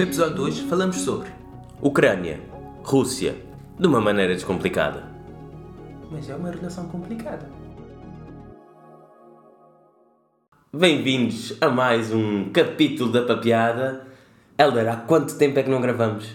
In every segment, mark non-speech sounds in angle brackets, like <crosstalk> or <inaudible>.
No episódio de hoje falamos sobre. Ucrânia, Rússia, de uma maneira descomplicada. Mas é uma relação complicada. Bem-vindos a mais um capítulo da papiada. Helder, há quanto tempo é que não gravamos?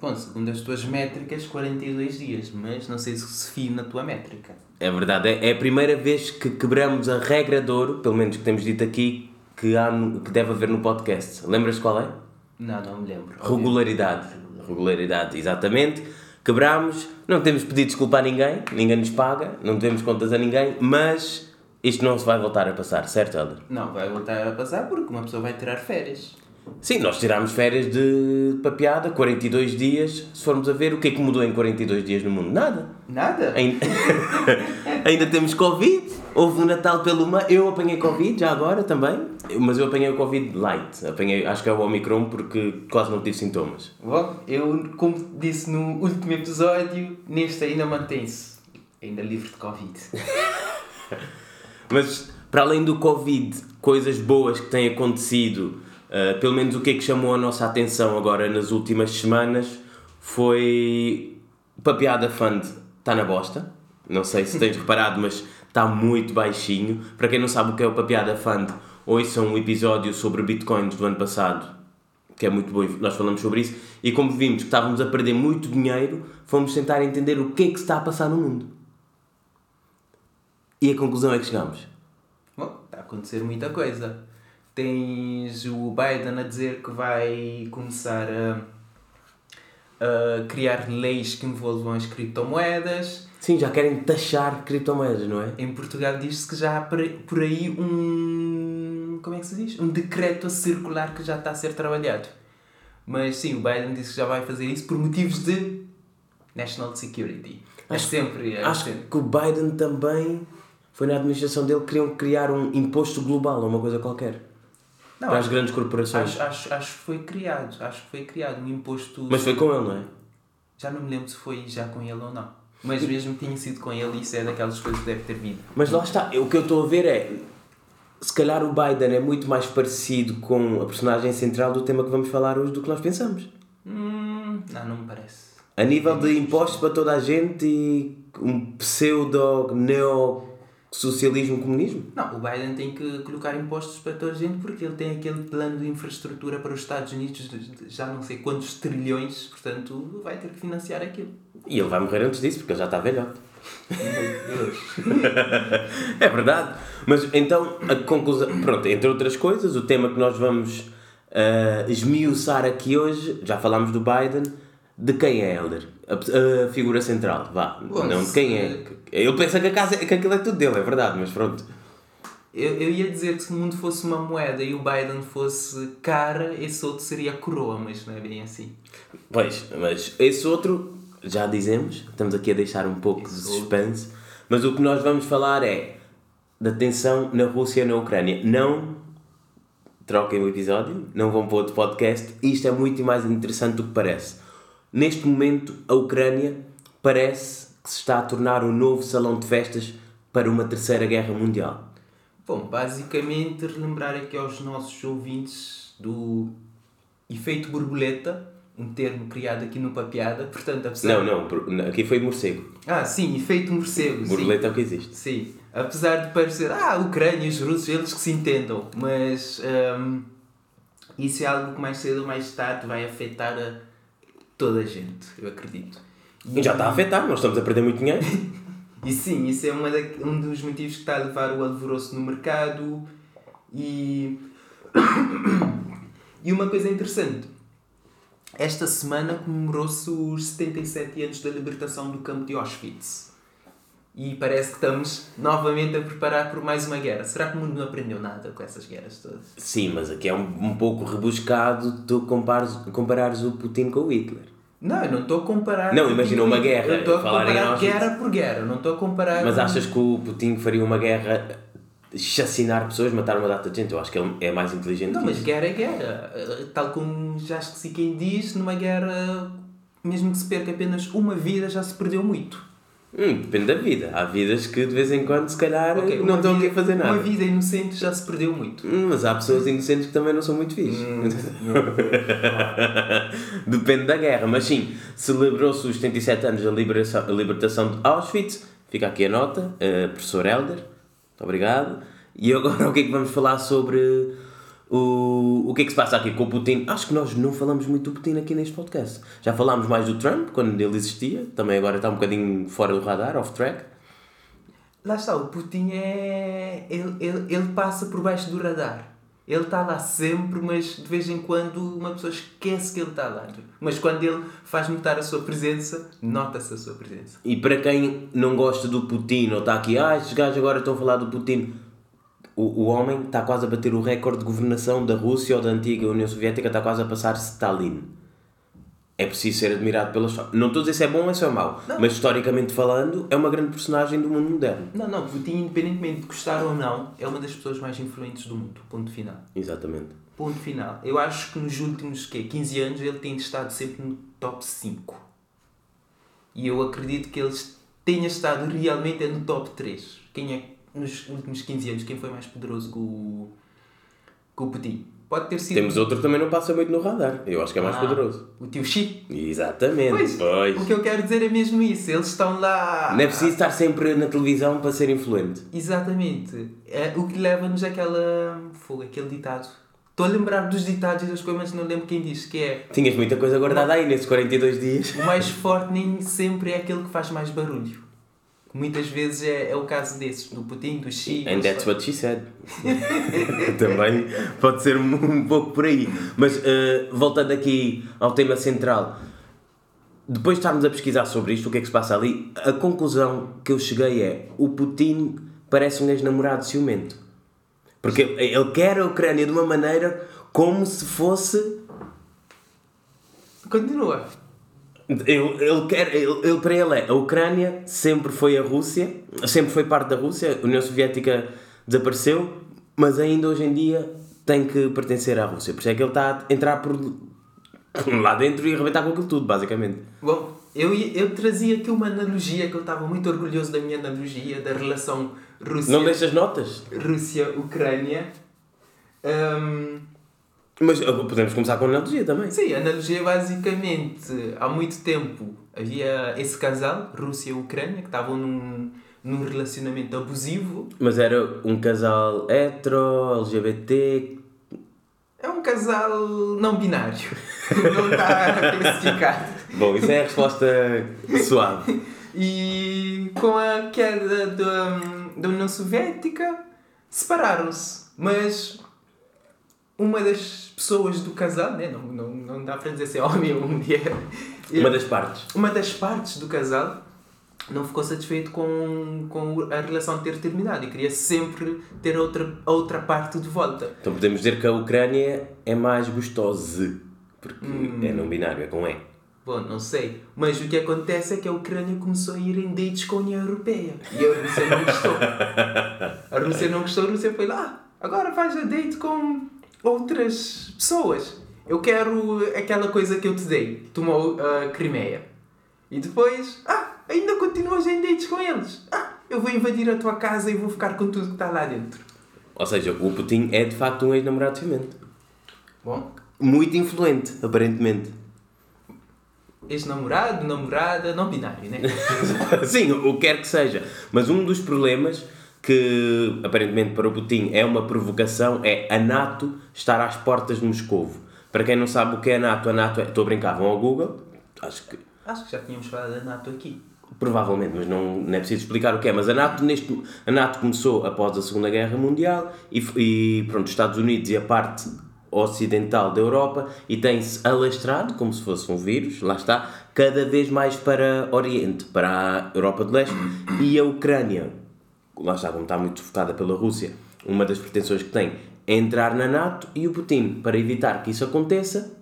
Bom, segundo as tuas métricas, 42 dias, mas não sei se se fio na tua métrica. É verdade, é é a primeira vez que quebramos a regra de ouro, pelo menos que temos dito aqui, que, há que deve haver no podcast. Lembras qual é? Não, não me lembro. Regularidade. Regularidade, exatamente. Quebramos, não temos pedido desculpa a ninguém, ninguém nos paga, não devemos contas a ninguém, mas isto não se vai voltar a passar, certo, Helder? Não, vai voltar a passar porque uma pessoa vai tirar férias. Sim, nós tirámos férias de papiada, 42 dias. Se formos a ver, o que é que mudou em 42 dias no mundo? Nada. Nada? Ainda, <laughs> ainda temos Covid. Houve um Natal pelo meio. Eu apanhei Covid já agora também, mas eu apanhei o Covid light. Apanhei, acho que é o Omicron porque quase não tive sintomas. Bom, eu, como disse no último episódio, neste ainda mantém-se. Ainda livre de Covid. <laughs> Mas para além do Covid, coisas boas que têm acontecido, uh, pelo menos o que é que chamou a nossa atenção agora nas últimas semanas foi Papeada Fund está na bosta. Não sei se tens <laughs> reparado, mas está muito baixinho. Para quem não sabe o que é o Papeada Fund, ouçam um episódio sobre bitcoins do ano passado, que é muito bom, nós falamos sobre isso. E como vimos que estávamos a perder muito dinheiro, fomos tentar entender o que é que está a passar no mundo. E a conclusão é que chegamos. Bom, está a acontecer muita coisa. Tens o Biden a dizer que vai começar a, a criar leis que envolvam as criptomoedas. Sim, já querem taxar criptomoedas, não é? Em Portugal diz-se que já há por aí- um. Como é que se diz? Um decreto a circular que já está a ser trabalhado. Mas sim, o Biden disse que já vai fazer isso por motivos de National Security. É Acho- sempre. É Acho sempre. que o Biden também foi na administração dele queriam criar um imposto global ou uma coisa qualquer Não, para as grandes corporações. acho, acho, acho que foi criado. Acho que foi criado um imposto. Mas foi com ele, não é? Já não me lembro se foi já com ele ou não. Mas mesmo que tinha sido com ele, isso é daquelas coisas que deve ter vindo. Mas lá está, o que eu estou a ver é se calhar o Biden é muito mais parecido com a personagem central do tema que vamos falar hoje do que nós pensamos. Hum, não, não me parece. A nível de impostos para toda a gente e um pseudo neo-socialismo comunismo. Não, o Biden tem que colocar impostos para toda a gente porque ele tem aquele plano de infraestrutura para os Estados Unidos de já não sei quantos trilhões, portanto vai ter que financiar aquilo. E ele vai morrer antes disso porque ele já está velhote. <laughs> É verdade. Mas então, a conclusão. Pronto, entre outras coisas, o tema que nós vamos ah, esmiuçar aqui hoje, já falámos do Biden, de quem é Helder? A, a figura central, vá. Bom, não de quem é. Ele pensa que, a casa, que aquilo é tudo dele, é verdade, mas pronto. Eu, eu ia dizer que se o mundo fosse uma moeda e o Biden fosse cara, esse outro seria a coroa, mas não é bem assim. Pois, mas esse outro, já dizemos, estamos aqui a deixar um pouco de Esse suspense, mas o que nós vamos falar é da tensão na Rússia e na Ucrânia. Não troquem o episódio, não vão para outro podcast, isto é muito mais interessante do que parece. Neste momento, a Ucrânia parece que se está a tornar um novo salão de festas para uma terceira guerra mundial. Bom, basicamente relembrar aqui aos nossos ouvintes do efeito borboleta, um termo criado aqui no Papiada, portanto, apesar... Não, não, aqui foi morcego. Ah, sim, efeito morcego. Borboleta é o que existe. Sim, apesar de parecer, ah, a Ucrânia e os russos, eles que se entendam, mas hum, isso é algo que mais cedo ou mais tarde vai afetar a toda a gente, eu acredito. E já está a afetar, nós estamos a perder muito dinheiro. <laughs> E sim, isso é uma da, um dos motivos que está a levar o alvoroço no mercado e. <coughs> e uma coisa interessante. Esta semana comemorou-se os 77 anos da libertação do campo de Auschwitz. E parece que estamos novamente a preparar por mais uma guerra. Será que o mundo não aprendeu nada com essas guerras todas? Sim, mas aqui é um, um pouco rebuscado tu compares, comparares o Putin com o Hitler. Não, eu não estou a comparar. Não, imagina uma guerra, Eu estou a comparar Auschwitz. guerra por guerra. Não estou a comparar. Mas achas que o Putin faria uma guerra chacinar pessoas, matar uma data de gente? Eu acho que ele é mais inteligente Não, que mas guerra é guerra. Uh, Tal como já esqueci quem diz, numa guerra, mesmo que se perca apenas uma vida, já se perdeu muito. Hum, depende da vida. Há vidas que de vez em quando, se calhar, Ok, não estão vida- a fazer nada. Uma vida inocente já se perdeu muito. Hum, Mas há pessoas inocentes que também não são muito fixe. Hum, <laughs> Depende da guerra, mas sim, celebrou-se os 77 anos da liberação, a libertação de Auschwitz. Fica aqui a nota, eh, professor Helder, muito obrigado. E agora <laughs> o que é que vamos falar sobre o, o que é que se passa aqui com o Putin? Acho que nós não falamos muito do Putin aqui neste podcast. Já falámos mais do Trump, quando ele existia, também agora está um bocadinho fora do radar, off track. Lá está, o Putin é. Ele, ele, ele passa por baixo do radar. Ele está lá sempre, mas de vez em quando uma pessoa esquece que ele está lá. Mas quando ele faz notar a sua presença, nota-se a sua presença. E para quem não gosta do Putin ou está aqui, ah, estes gajos agora estão a falar do Putin, o, o homem está quase a bater o recorde de governação da Rússia ou da antiga União Soviética, está quase a passar Stalin. É preciso ser admirado pela história. Não estou a dizer se é bom ou se é mau, Não. mas historicamente falando, é uma grande personagem do mundo moderno. Não, não, Putin, independentemente de gostar ou não, é uma das pessoas mais influentes do mundo. Ponto final. Exatamente. Ponto final. Eu acho que nos últimos quê, 15 anos ele tem estado sempre no top 5. E eu acredito que ele tenha estado realmente no top 3. Quem é, nos últimos 15 anos, quem foi mais poderoso que o, que o Putin? Pode ter sido Temos outro que também não passa muito no radar. Eu acho que é mais Ah, poderoso. o tio Xi. Exatamente. Pois, Pois. o que eu quero dizer é mesmo isso. Eles estão lá... Não é preciso estar sempre na televisão para ser influente. Exatamente. É, o que leva-nos àquela... Fogo, aquele ditado. Estou a lembrar dos ditados e das coisas, mas não lembro quem diz, que é... Tinhas muita coisa guardada aí nesses 42 dias. O mais forte nem sempre é aquele que faz mais barulho. Muitas vezes é, é o caso desses, do Putin, do Xi. And that's what she said. <laughs> Também pode ser um, um pouco por aí. Mas eh, voltando aqui ao tema central, depois de estarmos a pesquisar sobre isto, o que é que se passa ali, a conclusão que eu cheguei é: o Putin parece um ex-namorado ciumento. Porque ele quer a Ucrânia de uma maneira como se fosse. Continua. Ele, ele quer, ele, ele- para ele é, a Ucrânia sempre foi a Rússia, sempre foi parte da Rússia, a União Soviética desapareceu, mas ainda hoje em dia tem que pertencer à Rússia. Por isso é que ele está a entrar por lá dentro e arrebentar com aquilo tudo, basicamente. Bom, eu, eu trazia aqui uma analogia que eu estava muito orgulhoso da minha analogia da relação Rússia, Não deixas notas? Rússia-Ucrânia. Hum, Mas ah, podemos começar com analogia também. sim, a analogia basicamente, há muito tempo havia esse casal, Rússia e Ucrânia, que estavam num, num relacionamento abusivo. Mas era um casal hetero, LGBT. É um casal não binário. <laughs> não está classificado. Bom, isso é a resposta suave. <laughs> E com a queda da, da União Soviética, separaram-se. Mas uma das pessoas do casal, né? não, não, não dá para dizer se é homem ou mulher, Uma das partes. uma das partes do casal não ficou satisfeito com, com a relação ter terminado e queria sempre ter outra, outra parte de volta. Então podemos dizer que a Ucrânia é mais gostosa. Porque Hum. é não binário, é com E. Bom, não sei. Mas o que acontece é que a Ucrânia começou a ir em dates com a União Europeia. E a Rússia não gostou. A Rússia não gostou, a Rússia foi lá. Agora vais a date com outras pessoas. Eu quero aquela coisa que eu te dei. Tomou a Crimeia. E depois, ah, ainda continuas em dates com eles. Ah, eu vou invadir a tua casa e vou ficar com tudo que está lá dentro. Ou seja, o Putin é de facto um ex-namorado ciumento. Bom, Muito influente, aparentemente. ex-namorado, namorada, não binário, né? <laughs> Sim, o que quer que seja. Mas um dos problemas que aparentemente para o Putin é uma provocação é a NATO estar às portas de Moscovo. Para quem não sabe o que é a NATO, a NATO é. Estou a brincar, vão ao Google. Acho que. Acho que já tínhamos falado da NATO aqui. Provavelmente, mas não, não é preciso explicar o que é. Mas a NATO, neste, a NATO começou após a Segunda Guerra Mundial e, e pronto, os Estados Unidos e a parte ocidental da Europa e tem-se alastrado, como se fosse um vírus, lá está, cada vez mais para Oriente, para a Europa do Leste e a Ucrânia. Lá está, como está muito votada pela Rússia, uma das pretensões que tem é entrar na NATO e o Putin, para evitar que isso aconteça,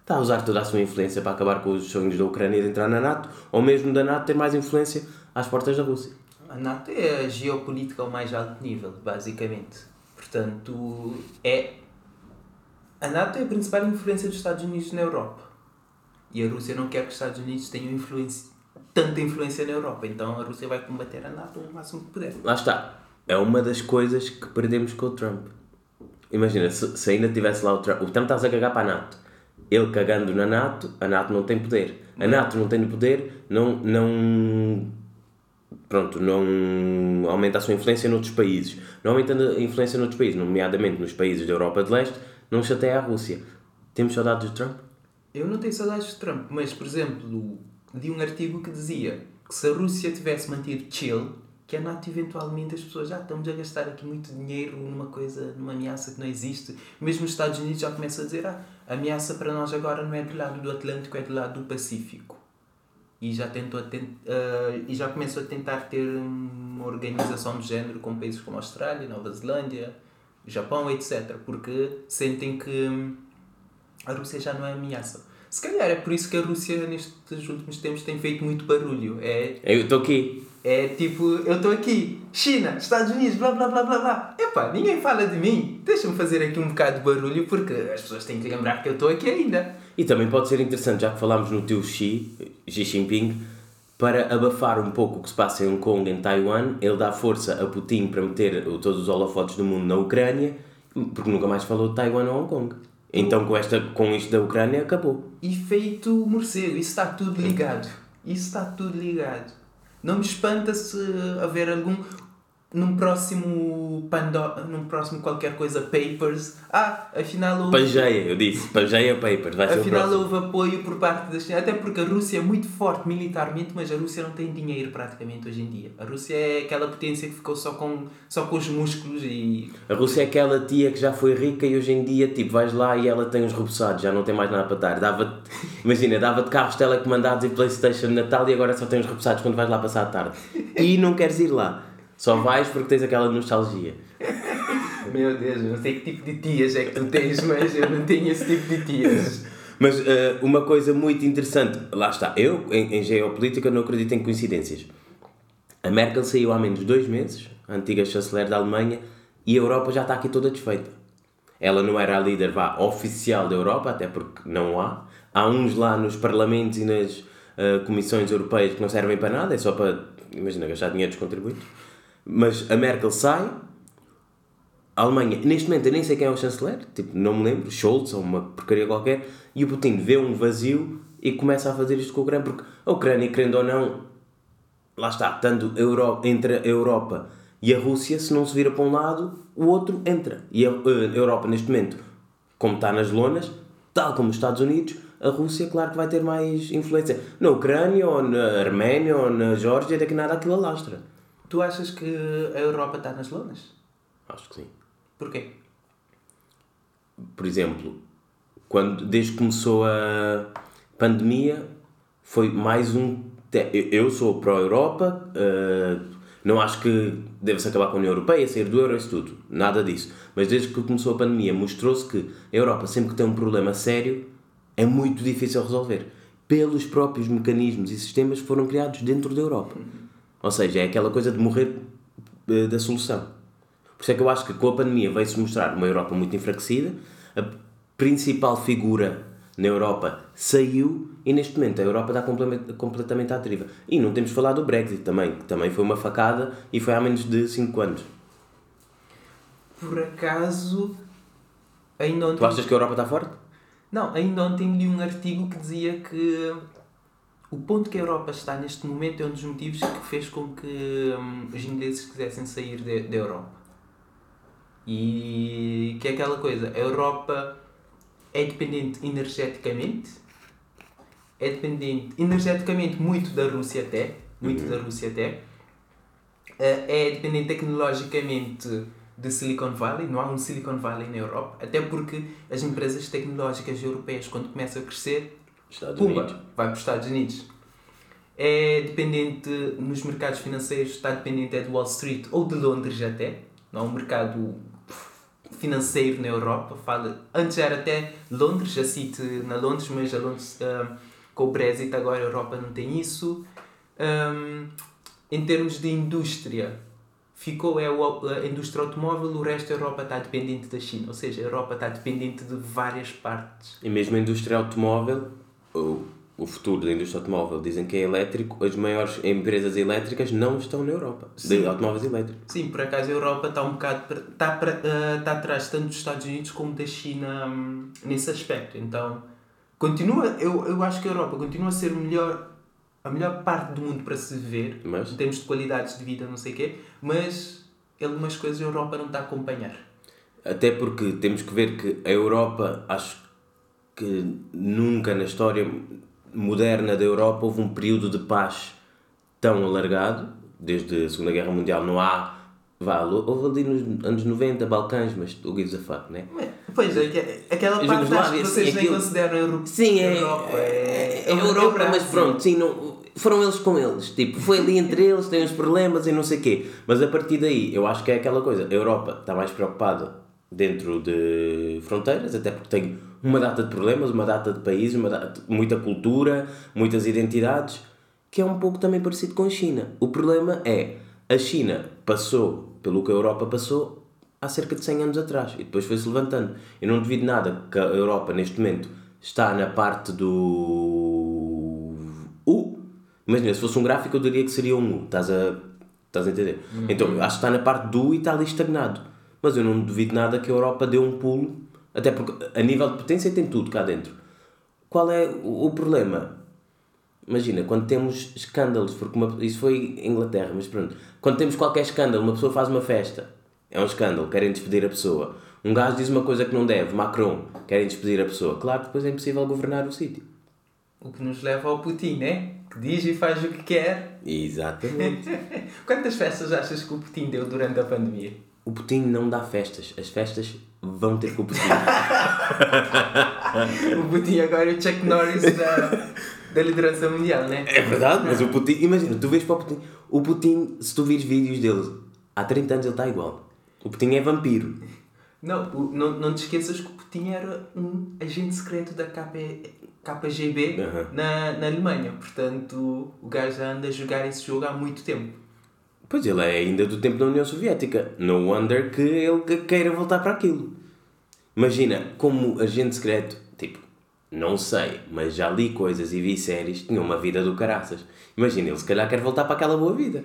está a usar toda a sua influência para acabar com os sonhos da Ucrânia de entrar na NATO, ou mesmo da NATO ter mais influência às portas da Rússia. A NATO é a geopolítica ao mais alto nível, basicamente. Portanto, é. A NATO é a principal influência dos Estados Unidos na Europa. E a Rússia não quer que os Estados Unidos tenham influência, tanta influência na Europa. Então a Rússia vai combater a NATO o máximo que puder. Lá está. É uma das coisas que perdemos com o Trump. Imagina, se, se ainda tivesse lá o Trump. O Trump está a cagar para a NATO. Ele cagando na NATO, a NATO não tem poder. A NATO não tem poder, não. não pronto, não aumenta a sua influência noutros países. Não aumentando a influência noutros países, nomeadamente nos países da Europa de Leste, não chateia a Rússia. Temos saudades de Trump? Eu não tenho saudades de Trump, mas, por exemplo, li um artigo que dizia que se a Rússia tivesse mantido chill, que a NATO eventualmente as pessoas já ah, estamos a gastar aqui muito dinheiro numa coisa, numa ameaça que não existe. Mesmo os Estados Unidos já começam a dizer ah, a ameaça para nós agora não é do lado do Atlântico, é do lado do Pacífico. E já, tentou uh, e já começou a tentar ter uma organização de género com países como a Austrália, Nova Zelândia, Japão, etc. Porque sentem que a Rússia já não é ameaça. Se calhar é por isso que a Rússia nestes últimos tempos tem feito muito barulho. É, eu estou aqui. É tipo, eu estou aqui, China, Estados Unidos, blá blá blá blá blá. Epá, ninguém fala de mim. Deixa-me fazer aqui um bocado de barulho porque as pessoas têm que lembrar que eu estou aqui ainda. E também pode ser interessante, já que falámos no teu Xi, Xi Jinping, para abafar um pouco o que se passa em Hong Kong, em Taiwan, ele dá força a Putin para meter todos os holofotes do mundo na Ucrânia, porque nunca mais falou de Taiwan ou Hong Kong. Então com, esta, com isto da Ucrânia acabou. Efeito morcego, isso está tudo ligado. Isso está tudo ligado. Não me espanta se haver algum num próximo Pandora, num próximo qualquer coisa Papers, ah, afinal houve... Pangeia, eu disse, Pangeia Papers, vai ser Afinal houve apoio por parte da China, até porque a Rússia é muito forte militarmente, mas a Rússia não tem dinheiro praticamente hoje em dia. A Rússia é aquela potência que ficou só com, só com os músculos e... A Rússia é aquela tia que já foi rica e hoje em dia, tipo, vais lá e ela tem os repousados, já não tem mais nada para dar. Dava <laughs> imagina, dava-te carros telecomandados e Playstation Natal e agora só tem os repousados quando vais lá passar a tarde. E não queres ir lá. Só vais porque tens aquela nostalgia. <laughs> Meu Deus, eu não sei que tipo de tias é que tu tens, mas eu não tenho esse tipo de tias. <laughs> Mas uh, uma coisa muito interessante, lá está, eu em, em, geopolítica não acredito em coincidências. A Merkel saiu há menos de dois meses, a antiga chanceler da Alemanha, e a Europa já está aqui toda desfeita. Ela não era a líder vá, oficial da Europa, até porque não há. Há uns lá nos parlamentos e nas uh, comissões europeias que não servem para nada, é só para, imagina, gastar dinheiro dos contribuintes. Mas a Merkel sai, a Alemanha, neste momento eu nem sei quem é o chanceler, tipo, não me lembro, Scholz ou uma porcaria qualquer, e o Putin vê um vazio e começa a fazer isto com a Ucrânia, porque a Ucrânia, querendo ou não, lá está, tanto Euro, entre a Europa e a Rússia, se não se vira para um lado, o outro entra. E a, a Europa, neste momento, como está nas lonas, tal como os Estados Unidos, a Rússia, claro que vai ter mais influência na Ucrânia ou na Arménia ou na Geórgia, daqui nada aquilo alastra. Tu achas que a Europa está nas lonas? Acho que sim. Porquê? Por exemplo, quando, desde que começou a pandemia, foi mais um. Eu sou pró-Europa, uh, não acho que deve-se acabar com a União Europeia, sair do euro, isso tudo. Nada disso. Mas desde que começou a pandemia, mostrou-se que a Europa, sempre que tem um problema sério, é muito difícil resolver. Pelos próprios mecanismos e sistemas que foram criados dentro da Europa. Ou seja, é aquela coisa de morrer uh, da solução. Por isso é que eu acho que com a pandemia veio-se mostrar uma Europa muito enfraquecida, a principal figura na Europa saiu e neste momento a Europa está completamente à deriva. E não temos falado do Brexit também, que também foi uma facada e foi há menos de 5 anos. Por acaso, ainda ontem... Tu achas que a Europa está forte? Não, ainda ontem li um artigo que dizia que o ponto que a Europa está neste momento é um dos motivos que fez com que hum, os ingleses quisessem sair da Europa. E que é aquela coisa, a Europa é dependente energeticamente, é dependente energeticamente muito da Rússia até, muito uhum. da Rússia até, eh, é dependente tecnologicamente de Silicon Valley, não há um Silicon Valley na Europa, até porque as empresas tecnológicas europeias quando começam a crescer Estados Pumba, Unidos. vai para os Estados Unidos. É dependente nos mercados financeiros, está dependente é de Wall Street ou de Londres até. Não há um mercado financeiro na Europa. Fala, antes era até Londres, a City na Londres, mas a Londres, uh, com o Brexit agora a Europa não tem isso. Um, em termos de indústria, ficou é a indústria automóvel, o resto da Europa está dependente da China. Ou seja, a Europa está dependente de várias partes. E mesmo a indústria automóvel, o futuro da indústria automóvel dizem que é elétrico, as maiores empresas elétricas não estão na Europa, de automóveis elétricos. Sim, por acaso a Europa está um bocado está, ah, está atrás tanto dos Estados Unidos como da China hum, nesse aspecto. Então, continua, eu, eu acho que a Europa continua a ser o melhor, a melhor parte do mundo para se viver, Mas? em termos de qualidades de vida, não sei o quê, mas algumas coisas a Europa não está a acompanhar. Até porque temos que ver que a Europa, acho que nunca na história moderna da Europa houve um período de paz tão alargado, desde a Segunda Guerra Mundial não há. Vá, houve ali nos anos 90 Balcãs, mas o gives a fuck, né? Pois, é, que- aquela parte que vocês sim, nem aquilo- consideram Euro Sim, é, Europa. é, é Europa, é o mas pronto, sim, não, foram eles com eles. Tipo, foi ali entre eles, tem uns problemas e não sei o quê. Mas a partir daí, eu acho que é aquela coisa. A Europa está mais preocupada dentro de fronteiras, até porque tem uma data de problemas, uma data de países, uma data, muita cultura, muitas identidades, que é um pouco também parecido com a China. O problema é, a China passou pelo que a Europa passou há cerca de 100 anos atrás e depois foi-se levantando. Eu não duvido nada que a Europa, neste momento, está na parte do U. Imagina, se fosse um gráfico, eu diria que seria um U. Estás a, estás a entender? Então, eu acho que está na parte do U e está ali estagnado. Mas eu não duvido nada que a Europa dê um pulo, até porque a nível de potência tem tudo cá dentro. Qual é o problema? Imagina, quando temos escândalos, porque uma, isso foi em Inglaterra, mas pronto, quando temos qualquer escândalo, uma pessoa faz uma festa, é um escândalo, querem despedir a pessoa. Um gajo diz uma coisa que não deve, Macron, querem despedir a pessoa. Claro que depois é impossível governar o sítio. O que nos leva ao Putin, né? Que diz e faz o que quer. Exatamente. <laughs> Quantas festas achas que o Putin deu durante a pandemia? O Putin não dá festas, as festas vão ter com o Putin. <laughs> O Putin agora é o Chuck Norris da, da liderança mundial, né? é verdade, mas o Putin, imagina, tu vês para o Putin, o Putin, se tu vires vídeos dele, há 30 anos ele está igual. O Putin é vampiro. Não, não, não te esqueças que o Putin era um agente secreto da KP, KGB Aham. na, na Alemanha. Portanto, o gajo anda a jogar esse jogo há muito tempo. Pois ele é ainda do tempo da União Soviética. No wonder que ele que- queira voltar para aquilo. Imagina, como agente secreto, tipo, não sei, mas já li coisas e vi séries, tinha uma vida do caraças. Imagina, ele se calhar quer voltar para aquela boa vida.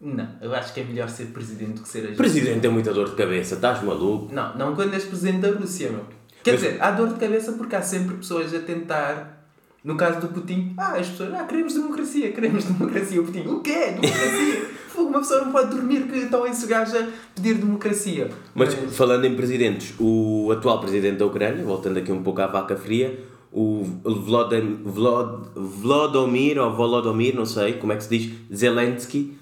Não, eu acho que é melhor ser presidente do que ser agente. Presidente tem muita dor de cabeça, estás maluco? Não, não quando és presidente da Rússia, meu. Quer Mas- dizer, há dor de cabeça porque há sempre pessoas a tentar. No caso do Putin, ah, as pessoas, ah, queremos democracia, queremos <laughs> democracia. O Putin, o quê? Democracia? <laughs> Fogo, Uma pessoa não pode dormir que estão esse gajo a pedir democracia. Mas falando em presidentes, o atual presidente da Ucrânia, voltando aqui um pouco à vaca fria, o Vlodem- Vlod, Vlodomir ou Volodomir, não sei como é que se diz, Zelensky,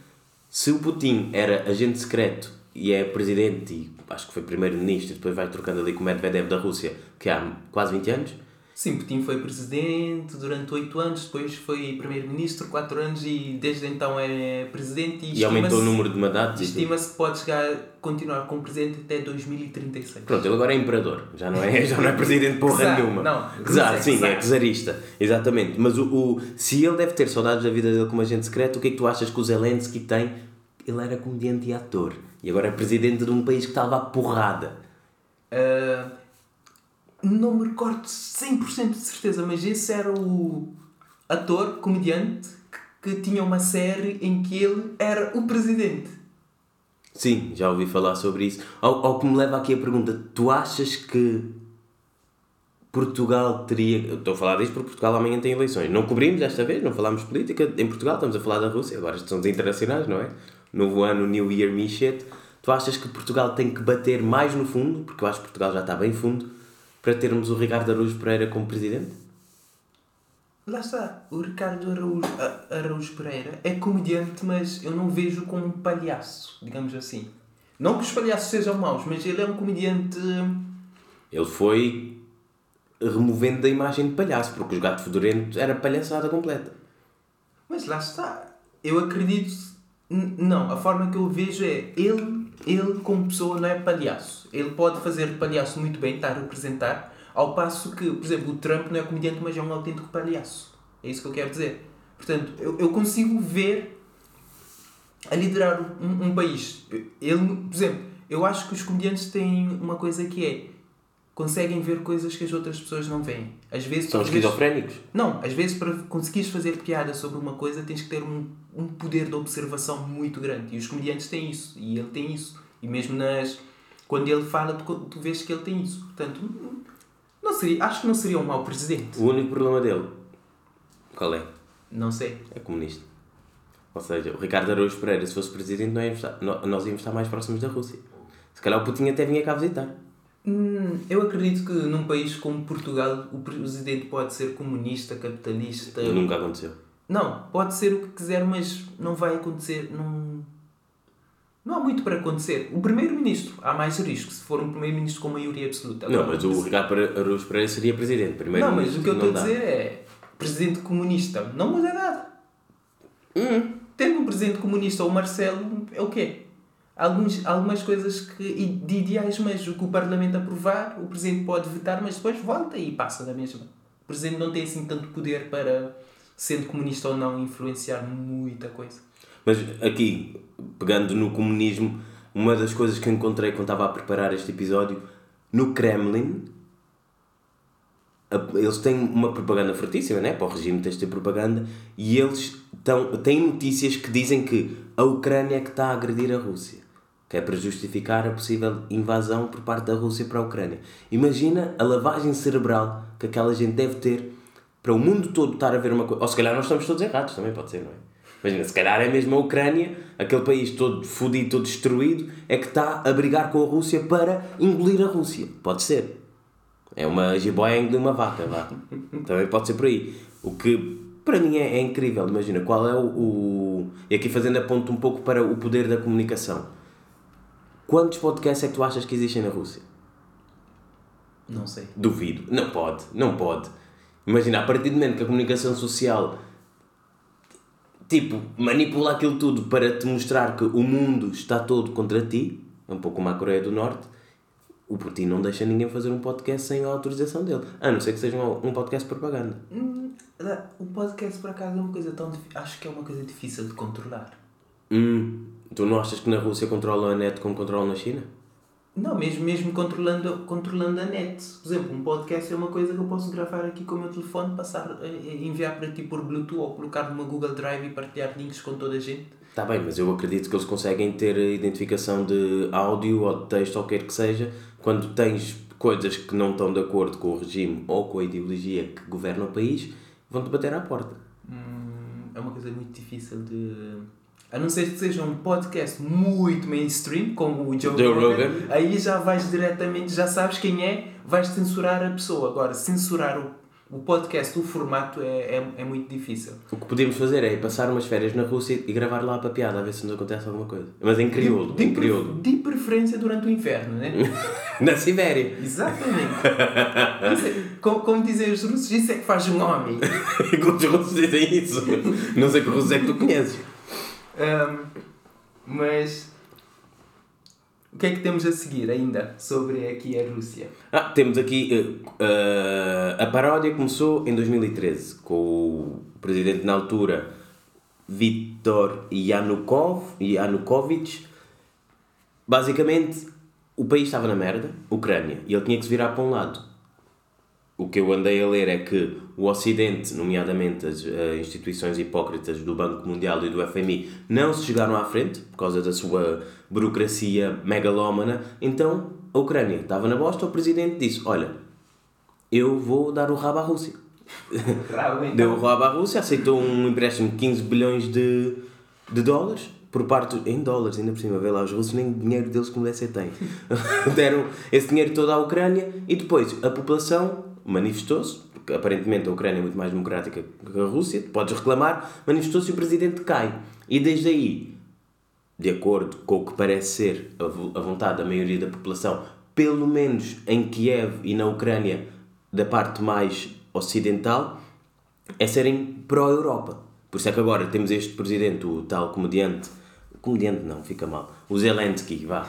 se o Putin era agente secreto e é presidente e acho que foi primeiro-ministro e depois vai trocando ali com o Medvedev da Rússia, que há quase 20 anos, Sim, Putin foi presidente durante oito anos, depois foi primeiro-ministro quatro anos e desde então é presidente e, e aumentou o número de mandatos. Estima-se que pode chegar, continuar como presidente até 2036. Pronto, ele agora é imperador, já não é, <laughs> já não é presidente porra Czar, nenhuma. não, Czar, é sim, czar. é czarista, exatamente. Mas o, o, se ele deve ter saudades da vida dele como agente secreto, o que é que tu achas que o Zelensky tem? Ele era comediante e ator e agora é presidente de um país que estava à porrada. Ah, não me recordo 100% de certeza, mas esse era o ator, comediante, que, que tinha uma série em que ele era o presidente. Sim, já ouvi falar sobre isso. Ao, ao que me leva aqui a pergunta: tu achas que Portugal teria. Eu estou a falar disto porque Portugal amanhã tem eleições. Não cobrimos desta vez, não falámos política em Portugal, estamos a falar da Rússia, agora são os internacionais, não é? Novo ano, New Year, me shit. Tu achas que Portugal tem que bater mais no fundo, porque eu acho que Portugal já está bem fundo, para termos o Ricardo Araújo Pereira como presidente? Lá está, o Ricardo Araújo, Araújo Pereira é comediante, mas eu não vejo como um palhaço, digamos assim. Não que os palhaços sejam maus, mas ele é um comediante. Ele foi removendo da imagem de palhaço, porque os gatos fedorentos era palhaçada completa. Mas lá está. Eu acredito. Não, a forma que eu vejo é ele, ele como pessoa não é palhaço. Ele pode fazer palhaço muito bem, está a representar, ao passo que, por exemplo, o Trump não é comediante, mas é um autêntico palhaço. É isso que eu quero dizer. Portanto, eu, eu consigo ver a liderar um, um país. Ele, por exemplo, eu acho que os comediantes têm uma coisa que é conseguem ver coisas que as outras pessoas não veem. Às vezes, São vezes- esquizofrénicos. Não, às vezes para conseguires fazer piada sobre uma coisa tens que ter um, um poder de observação muito grande. E os comediantes têm isso. E ele tem isso. E mesmo nas. Quando ele fala, tu, tu vês que ele tem isso. Portanto, não seria, acho que não seria um mau presidente. O único problema dele, qual é? Não sei. É comunista. Ou seja, o Ricardo Araújo Pereira, se fosse presidente, nós íamos estar, nó- nós íamos estar mais próximos da Rússia. Se calhar o Putin até vinha cá visitar. Hum, eu acredito que num país como Portugal o presidente pode ser comunista, capitalista. Nunca aconteceu. Não, pode ser o que quiser, mas não vai acontecer. Não, não há muito para acontecer. O primeiro-ministro, há mais risco se for um primeiro-ministro com maioria absoluta. Não, mas o Ricardo Araújo Pereira seria presidente. Primeiro Não, mas o que eu estou a dizer é. Presidente comunista não muda nada. Hum. Tendo um presidente comunista ou Marcelo, é o quê? Alguns, algumas coisas que, de ideais, mas o que o Parlamento aprovar, o presidente pode vetar, mas depois volta e passa da mesma. O presidente não tem assim tanto poder para, sendo comunista ou não, influenciar muita coisa. Mas aqui, pegando no comunismo, uma das coisas que encontrei quando estava a preparar este episódio, no Kremlin, eles têm uma propaganda fortíssima, né? Para o regime ter esta propaganda, e eles tão, têm notícias que dizem que a Ucrânia é que está a agredir a Rússia. Que é para justificar a possível invasão por parte da Rússia para a Ucrânia. Imagina a lavagem cerebral que aquela gente deve ter para o mundo todo estar a ver uma coisa. Ou se calhar nós estamos todos errados, também pode ser, não é? Imagina, se calhar é mesmo a Ucrânia, aquele país todo fodido, todo destruído, é que está a brigar com a Rússia para engolir a Rússia. Pode ser. É uma jiboia engolir uma vaca, vá. Também pode ser por aí. O que para mim é, é incrível. Imagina, qual é o, o. E aqui fazendo a ponto um pouco para o poder da comunicação. Quantos podcasts é que tu achas que existem na Rússia? Não sei. Duvido. Não pode, não pode. Imagina, a partir do momento que a comunicação social tipo, manipula aquilo tudo para te mostrar que o mundo está todo contra ti, um pouco como a Coreia do Norte, o Putin não deixa ninguém fazer um podcast sem a autorização dele. A não ser que seja um, um podcast de propaganda. Hum, O podcast, por acaso, é uma coisa tão difícil. Acho que é uma coisa difícil de controlar. Hum, tu não achas que na Rússia controlam a net como controlam na China? Não, mesmo, mesmo controlando, controlando a net. Por exemplo, um podcast é uma coisa que eu posso gravar aqui com o meu telefone, passar, eh, enviar para ti por Bluetooth ou colocar numa Google Drive e partilhar links com toda a gente. Está bem, mas eu acredito que eles conseguem ter identificação de áudio ou de texto ou o que quer que seja quando tens coisas que não estão de acordo com o regime ou com a ideologia que governa o país, vão-te bater à porta. Hum, é uma coisa muito difícil de. A não ser que seja um podcast muito mainstream, como o Joe, Joe Rogan, aí já vais diretamente, já sabes quem é, vais censurar a pessoa. Agora, censurar o, o podcast, o formato, é, é, é muito difícil. O que podíamos fazer é passar umas férias na Rússia e gravar lá para piada, a ver se nos acontece alguma coisa. Mas em crioulo, de, em de, crioulo. de preferência durante o inverno, né? <laughs> Na Sibéria. Exatamente. <laughs> É- como, como dizem os russos, isso é que faz um homem. Como <laughs> os russos dizem isso. Não sei que russos é que tu conheces. Ahm, mas o que é que temos a seguir ainda sobre aqui a Rússia? Ah, temos aqui uh, uh, a paródia começou em 2013 com o presidente na altura Viktor Yanukov, Yanukovych. Basicamente, o país estava na merda, Ucrânia, e ele tinha que se virar para um lado. O que eu andei a ler é que o Ocidente, nomeadamente as uh, instituições hipócritas do Banco Mundial e do FMI, não se chegaram à frente por causa da sua burocracia megalómana. Então, a Ucrânia estava na bosta, o presidente disse: Olha, eu vou dar o rabo à Rússia. Deu o rabo à Rússia, aceitou um empréstimo de 15 bilhões de, de dólares, por parte, em dólares ainda por cima, vê lá, os russos nem dinheiro deles como deve ser têm. <laughs> Deram esse dinheiro todo à Ucrânia e depois a população manifestou-se, porque aparentemente a Ucrânia é muito mais democrática que a Rússia, podes reclamar, manifestou-se e o presidente cai. E desde aí, de acordo com o que parece ser a vo- a vontade da maioria da população, pelo menos em Kiev e na Ucrânia, da parte mais ocidental, é serem pró-Europa. Por isso é que agora temos este presidente, o tal comediante, comediante não, fica mal, o Zelensky, vá.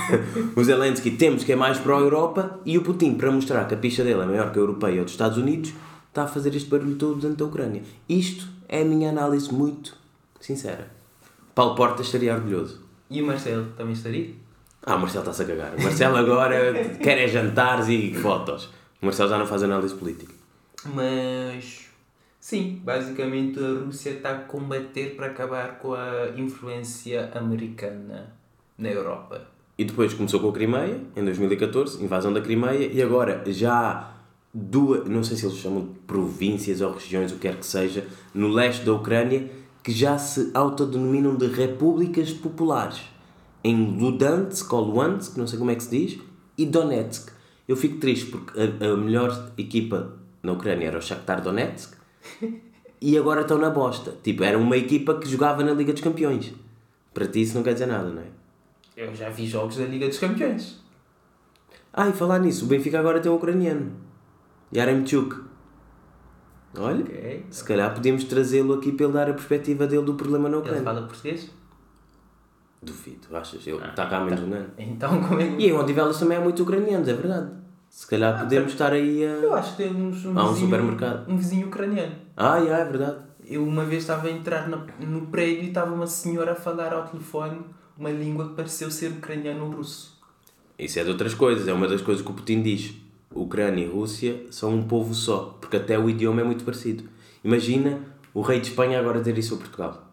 <laughs> o Zelensky temos que é mais pró-Europa e o Putin, para mostrar que a picha dele é maior que a europeia ou dos Estados Unidos, está a fazer este barulho todo dentro da Ucrânia. Isto é a minha análise muito sincera. Paulo Porta estaria orgulhoso. E o Marcelo também estaria? Ah, o Marcelo está-se a cagar. O Marcelo agora <laughs> quer é jantares e fotos. O Marcelo já não faz análise política. Mas sim, basicamente a Rússia está a combater para acabar com a influência americana na Europa. E depois começou com a Crimeia, em 2014, invasão da Crimeia, e agora já há duas, não sei se eles chamam de províncias ou regiões, o que quer que seja, no leste da Ucrânia, que já se autodenominam de repúblicas populares. Em Ludansk ou Luhansk, não sei como é que se diz, e Donetsk. Eu fico triste porque a, a melhor equipa na Ucrânia era o Shakhtar Donetsk <laughs> e agora estão na bosta. Tipo, era uma equipa que jogava na Liga dos Campeões. Para ti isso não quer dizer nada, não é? Eu já vi jogos da Liga dos Campeões. Ah, e falar nisso, o Benfica agora tem um ucraniano. Yaremchuk. Olha, Ok. se calhar podíamos trazê-lo aqui para ele dar a perspectiva dele do problema na Ele Ucrânia. fala português? Duvido, achas? Ele está cá há menos de um ano. Então como é que... E em Odivelas também há muitos ucranianos, é verdade. Se calhar podemos estar aí Eu a... acho que temos um Há um vizinho, supermercado. um vizinho ucraniano. Ah, já, é verdade. Eu uma vez estava a entrar na- no prédio e estava uma senhora a falar ao telefone uma língua que pareceu ser ucraniano ou russo. Isso é de outras coisas, é uma das coisas que o Putin diz. Ucrânia e Rússia são um povo só, porque até o idioma é muito parecido. Imagina o rei de Espanha agora ter isso a Portugal.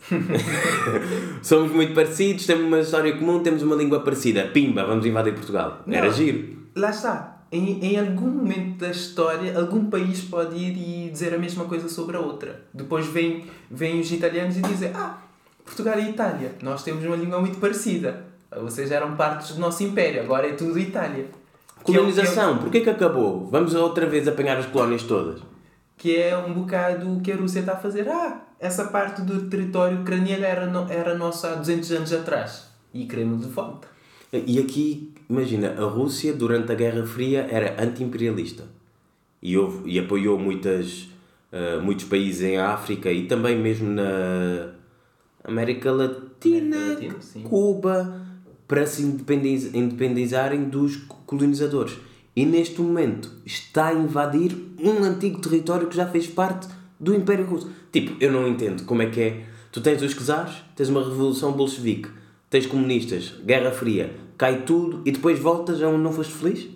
<laughs> Somos muito parecidos, temos uma história comum, temos uma língua parecida. Pimba, vamos invadir Portugal. Era Não. giro. Lá está. Em, em algum momento da história, algum país pode ir e dizer a mesma coisa sobre a outra. Depois vêm vem os italianos e dizem: Ah, Portugal e Itália, nós temos uma língua muito parecida. Vocês eram partes do nosso império, agora é tudo Itália. É Colonização, porquê que acabou? Vamos outra vez apanhar as colónias todas. que é um bocado o que a Rússia está a fazer. Ah, essa parte do território ucraniano era, no, era nossa há 200 anos atrás. E queremos de volta. E aqui, imagina, a Rússia durante a Guerra Fria era anti-imperialista e, houve, e apoiou muitas, ah, muitos países em África e também mesmo na América Latina, América Latina. Cuba, para se independiz- independizarem dos colonizadores. E neste momento está a invadir um antigo território que já fez parte do Império Russo. Tipo, eu não entendo como é que é. Tu tens os czares, tens uma revolução bolchevique, tens comunistas, Guerra Fria, cai tudo e depois voltas a onde não foste feliz?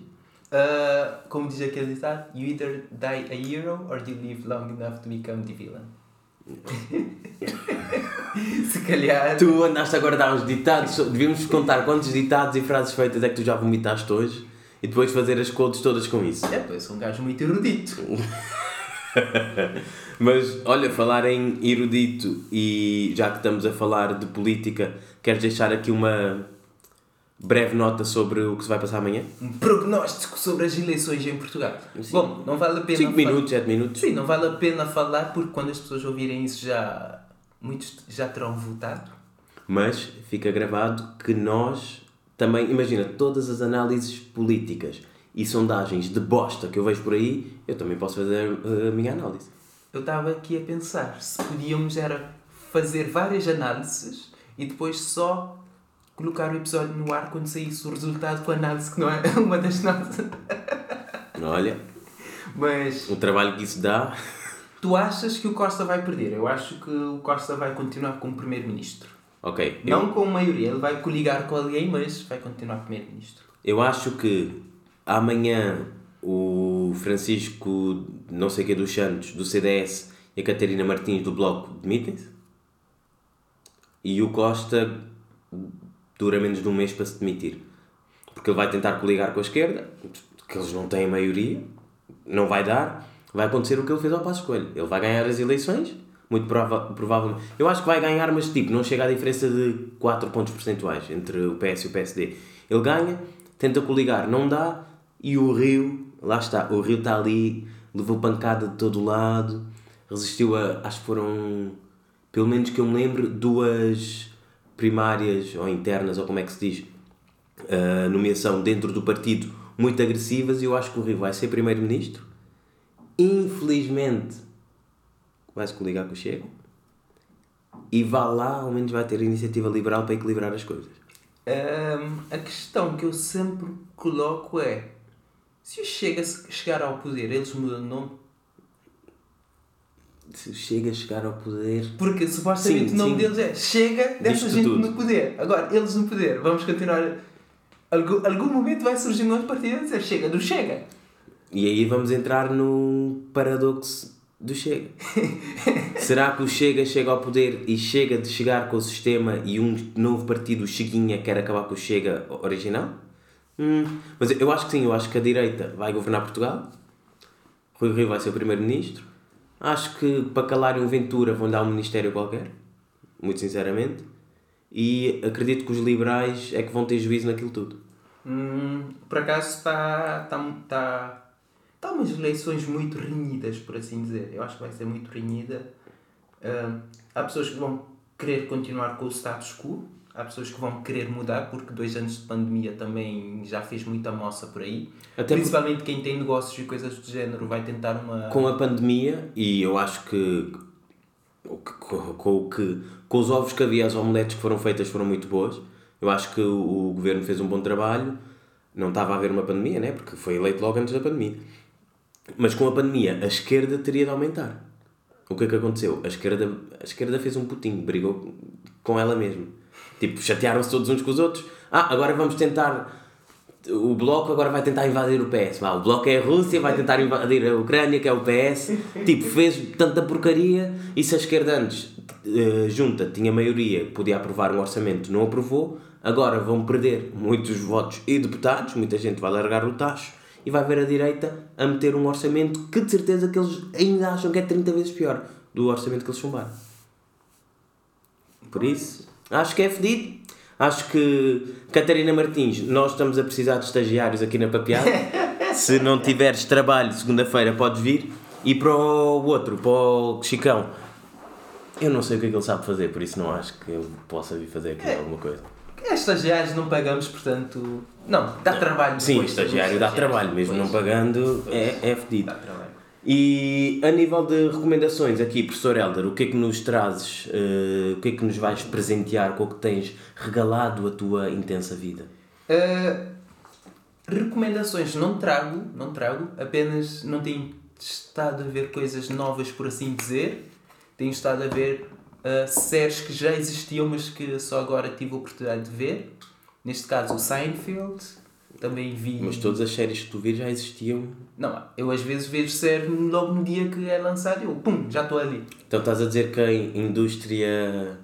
Ah, como diz aquele ditado, you either die a hero or you live long enough to become the villain. <laughs> Se calhar. Tu andaste a dar uns ditados, devíamos contar quantos ditados e frases feitas é que tu já vomitaste hoje e depois fazer as codes todas com isso. É, pois sou um gajo muito erudito. <laughs> Mas olha, falar em erudito e já que estamos a falar de política, queres deixar aqui uma breve nota sobre o que se vai passar amanhã? Um prognóstico sobre as eleições em Portugal. Bom, não vale a pena. 5 fa- minutos, 7 minutos. Sim, não vale a pena falar porque quando as pessoas ouvirem isso já. Muitos já terão votado. Mas fica gravado que nós também, imagina, todas as análises políticas e sondagens de bosta que eu vejo por aí, eu também posso fazer uh, a minha análise. Eu estava aqui a pensar se podíamos era fazer várias análises e depois só colocar o episódio no ar quando saísse o resultado com a análise que não é <laughs> uma das nossas. Olha, Mas o trabalho que isso dá. tu achas que o Costa vai perder? Eu acho que o Costa vai continuar como primeiro-ministro. Ok, eu, Não com maioria, ele vai coligar com alguém, mas vai continuar primeiro-ministro. eu acho que amanhã o Francisco, não sei que dos Santos, do CDS, e a Catarina Martins, do Bloco, demitem-se. E o Costa dura menos de um mês para se demitir. Porque ele vai tentar coligar com a esquerda, que eles não têm maioria, não vai dar, vai acontecer o que ele fez ao Passo Escolho. Ele vai ganhar as eleições, muito prova provavelmente. Eu acho que vai ganhar, mas tipo, não chega à diferença de 4 pontos percentuais entre o PS e o PSD. Ele ganha, tenta coligar, não dá, e o Rio, lá está, o Rio está ali, levou pancada de todo lado, resistiu a, acho que foram, pelo menos que eu me lembro, duas primárias ou internas, ou como é que se diz, a nomeação dentro do partido muito agressivas e eu acho que o Rio vai ser primeiro-ministro. Infelizmente vai se coligar com o Chega e vá lá, ao menos vai ter iniciativa liberal para equilibrar as coisas. Ahm, a questão que eu sempre coloco é: se o Chega chegar ao poder, eles mudam de nome? Chega a chegar ao poder. Porque supostamente Sim, o nome sim. deles é Chega dessa gente tudo. no poder. Agora, eles no poder, vamos continuar. Algum, algum momento vai surgir um outro partido a dizer Chega, do Chega. E aí vamos entrar no paradoxo do Chega. <laughs> Será que o Chega chega ao poder e chega de chegar com o sistema e um novo partido, o Cheguinha, quer acabar com o Chega original? Hum, mas eu acho que sim, eu acho que a direita vai governar Portugal. Rui Rio vai ser o primeiro-ministro. Acho que para calarem o Ventura vão dar um ministério qualquer, muito sinceramente. E acredito que os liberais é que vão ter juízo naquilo tudo. Hum, por acaso está. Está. Está. Está umas eleições muito renhidas, por assim dizer. Eu acho que vai ser muito renhida. Hum, há pessoas que vão querer continuar com o status quo, há pessoas que vão querer mudar, porque dois anos de pandemia também já fez muita moça por aí. Até Principalmente quem tem negócios e coisas do género vai tentar uma. com a pandemia e eu acho que com, o que com os ovos que havia as omeletes que foram feitas foram muito boas. Eu acho que o, o governo fez um bom trabalho. Não estava a haver uma pandemia né? Porque foi eleito logo antes da pandemia. Mas com a pandemia a esquerda teria de aumentar. O que é que aconteceu? A esquerda a esquerda fez um putinho brigou com ela mesma tipo chatearam-se todos uns com os outros ah agora vamos tentar o Bloco agora vai tentar invadir o PS. Vá, o Bloco é a Rússia, vai tentar invadir a Ucrânia, que é o PS. Tipo, fez tanta porcaria e se a esquerda antes eh, junta tinha maioria, podia aprovar um orçamento, não aprovou. Agora vão perder muitos votos e deputados, muita gente vai largar o tacho e vai ver a direita a meter um orçamento que de certeza que eles ainda acham que é 30 vezes pior do orçamento que eles chumbaram. Por isso, acho que é fedido. Acho que, Catarina Martins, nós estamos a precisar de estagiários aqui na Papeada. <laughs> Se não tiveres trabalho, segunda-feira podes vir. E para o outro, para o Chicão, eu não sei o que é que ele sabe fazer, por isso não acho que ele possa vir fazer aqui alguma coisa. É, estagiários não pagamos, portanto. Não, dá trabalho. Sim, depois, estagiário dá trabalho, mesmo não depois. pagando, é, é fedido. E a nível de recomendações aqui, professor Helder, o que é que nos trazes, eh, o que é que nos vais presentear com o que tens regalado a tua intensa vida? Uh, recomendações não trago, não trago, apenas não tenho estado a ver coisas novas, por assim dizer. Tenho estado a ver uh, séries que já existiam, mas que só agora tive a oportunidade de ver. Neste caso, o Seinfeld. Também vi. Mas todas as séries que tu vires já existiam. Não, eu às vezes vejo série logo no dia que é lançado e eu, pum, já estou ali. Então estás a dizer que a indústria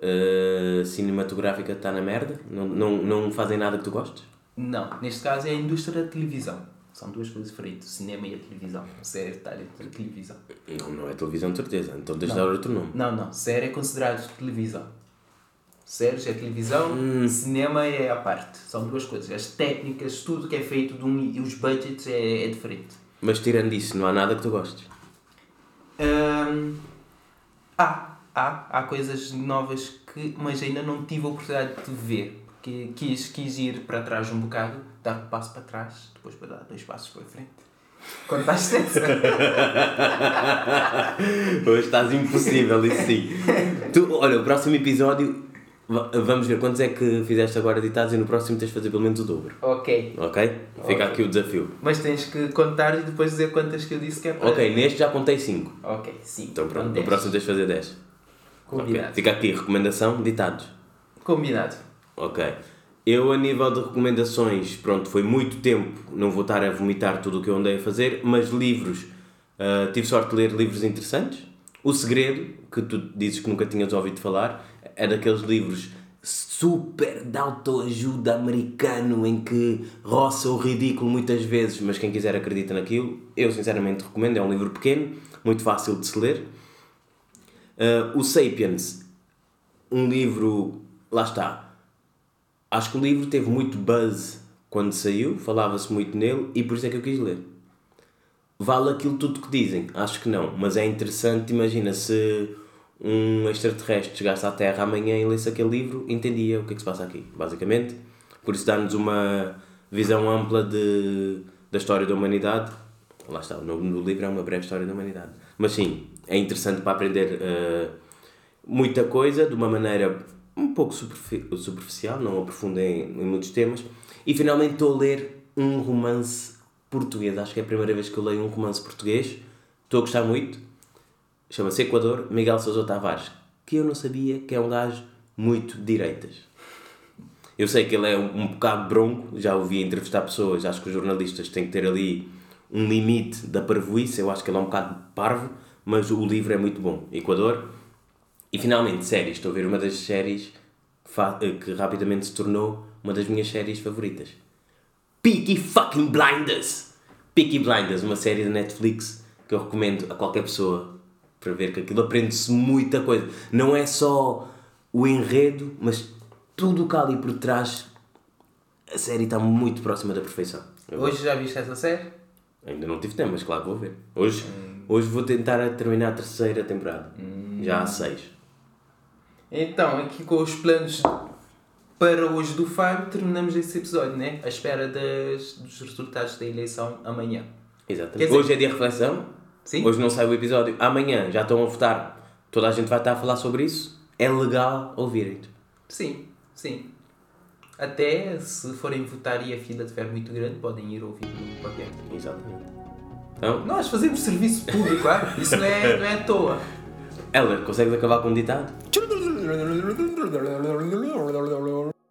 eh, cinematográfica está na merda? Não, não, não fazem nada que tu gostes? Não, neste caso é a indústria da televisão. São duas coisas diferentes, o cinema e a televisão. A série está dentro da televisão. Não, não é televisão de certeza, então tens de Não. dar outro nome. Não, não. Série é considerado televisão. Séries é televisão, Hum. cinema é a parte. São duas coisas. As técnicas, tudo que é feito de um, e os budgets é, é diferente. Mas tirando isso, não há nada que tu gostes. Hum, há, há, há coisas novas que, mas ainda não tive a oportunidade de ver. Porque quis, quis ir para trás um bocado, dar um passo para trás, depois para dar dois passos para frente. Contaste essa? <laughs> Hoje estás impossível, isso sim. Tu, olha, o próximo episódio, vamos ver quantos é que fizeste agora editados e no próximo tens de fazer pelo menos o dobro. ok. Ok? Fica Ok. aqui o desafio. Mas tens que contar e depois dizer quantas que eu disse que é para. Ok, neste já contei 5. Ok, sim. Então pronto, no dez. próximo tens de fazer 10. Combinado. Fica aqui, recomendação, ditados. Combinado. Ok. Eu, a nível de recomendações, pronto, foi muito tempo, não vou estar a vomitar tudo o que eu andei a fazer, mas livros, ah, tive sorte de ler livros interessantes. O Segredo, que tu dizes que nunca tinhas ouvido falar, é daqueles livros super de autoajuda americano em que roça o ridículo muitas vezes, mas quem quiser acredita naquilo. Eu, sinceramente, recomendo. É um livro pequeno, muito fácil de se ler. Ah, o Sapiens, um livro, lá está, Acho que o livro teve muito buzz quando saiu, falava-se muito nele e por isso é que eu quis ler. Vale aquilo tudo que dizem? Acho que não, mas é interessante. Imagina se um extraterrestre chegasse à Terra amanhã e lesse aquele livro, entendia o que é que se passa aqui, basicamente. Por isso dá-nos uma visão ampla de, da história da humanidade. Lá está, o do livro é uma breve história da humanidade. Mas sim, é interessante para aprender eh, muita coisa de uma maneira um pouco superfi- superficial, não aprofundei em, em muitos temas. E finalmente estou a ler um romance português. Acho que é a primeira vez que eu leio um romance português. Estou a gostar muito. Chama-se Equador, Miguel Sousa Tavares, que eu não sabia que é um gajo muito de direitas. Eu sei que ele é um, um bocado bronco, já ouvi entrevistar pessoas, acho que os jornalistas têm que ter ali um limite da parvoíce, eu acho que ele é um bocado parvo, mas o livro é muito bom. Equador. E finalmente, séries. Estou a ver uma das séries que rapidamente se tornou uma das minhas séries favoritas. Peaky fucking Blinders! Peaky Blinders, uma série da Netflix que eu recomendo a qualquer pessoa para ver que aquilo aprende-se muita coisa. Não é só o enredo, mas tudo o que há ali por trás. A série está muito próxima da perfeição. Hoje já viste essa série? Ainda não tive tempo, mas claro vou ver. Hoje, hum. hoje vou tentar terminar a terceira temporada. Hum. Já há seis. Então, aqui com os planos para hoje do Faro, terminamos esse episódio, né? À espera das, dos resultados da eleição amanhã. Exatamente. Dizer... Hoje é dia de reflexão. Sim. Hoje não sai o episódio. Amanhã já estão a votar. Toda a gente vai estar a falar sobre isso. É legal ouvirem. Sim, sim. Até se forem votar e a fila estiver muito grande, podem ir ouvir no podcast. Exatamente. Então, Nós fazemos serviço público, ah? isso não é, não é à toa. Heller, consegues acabar com um ditado? <laughs>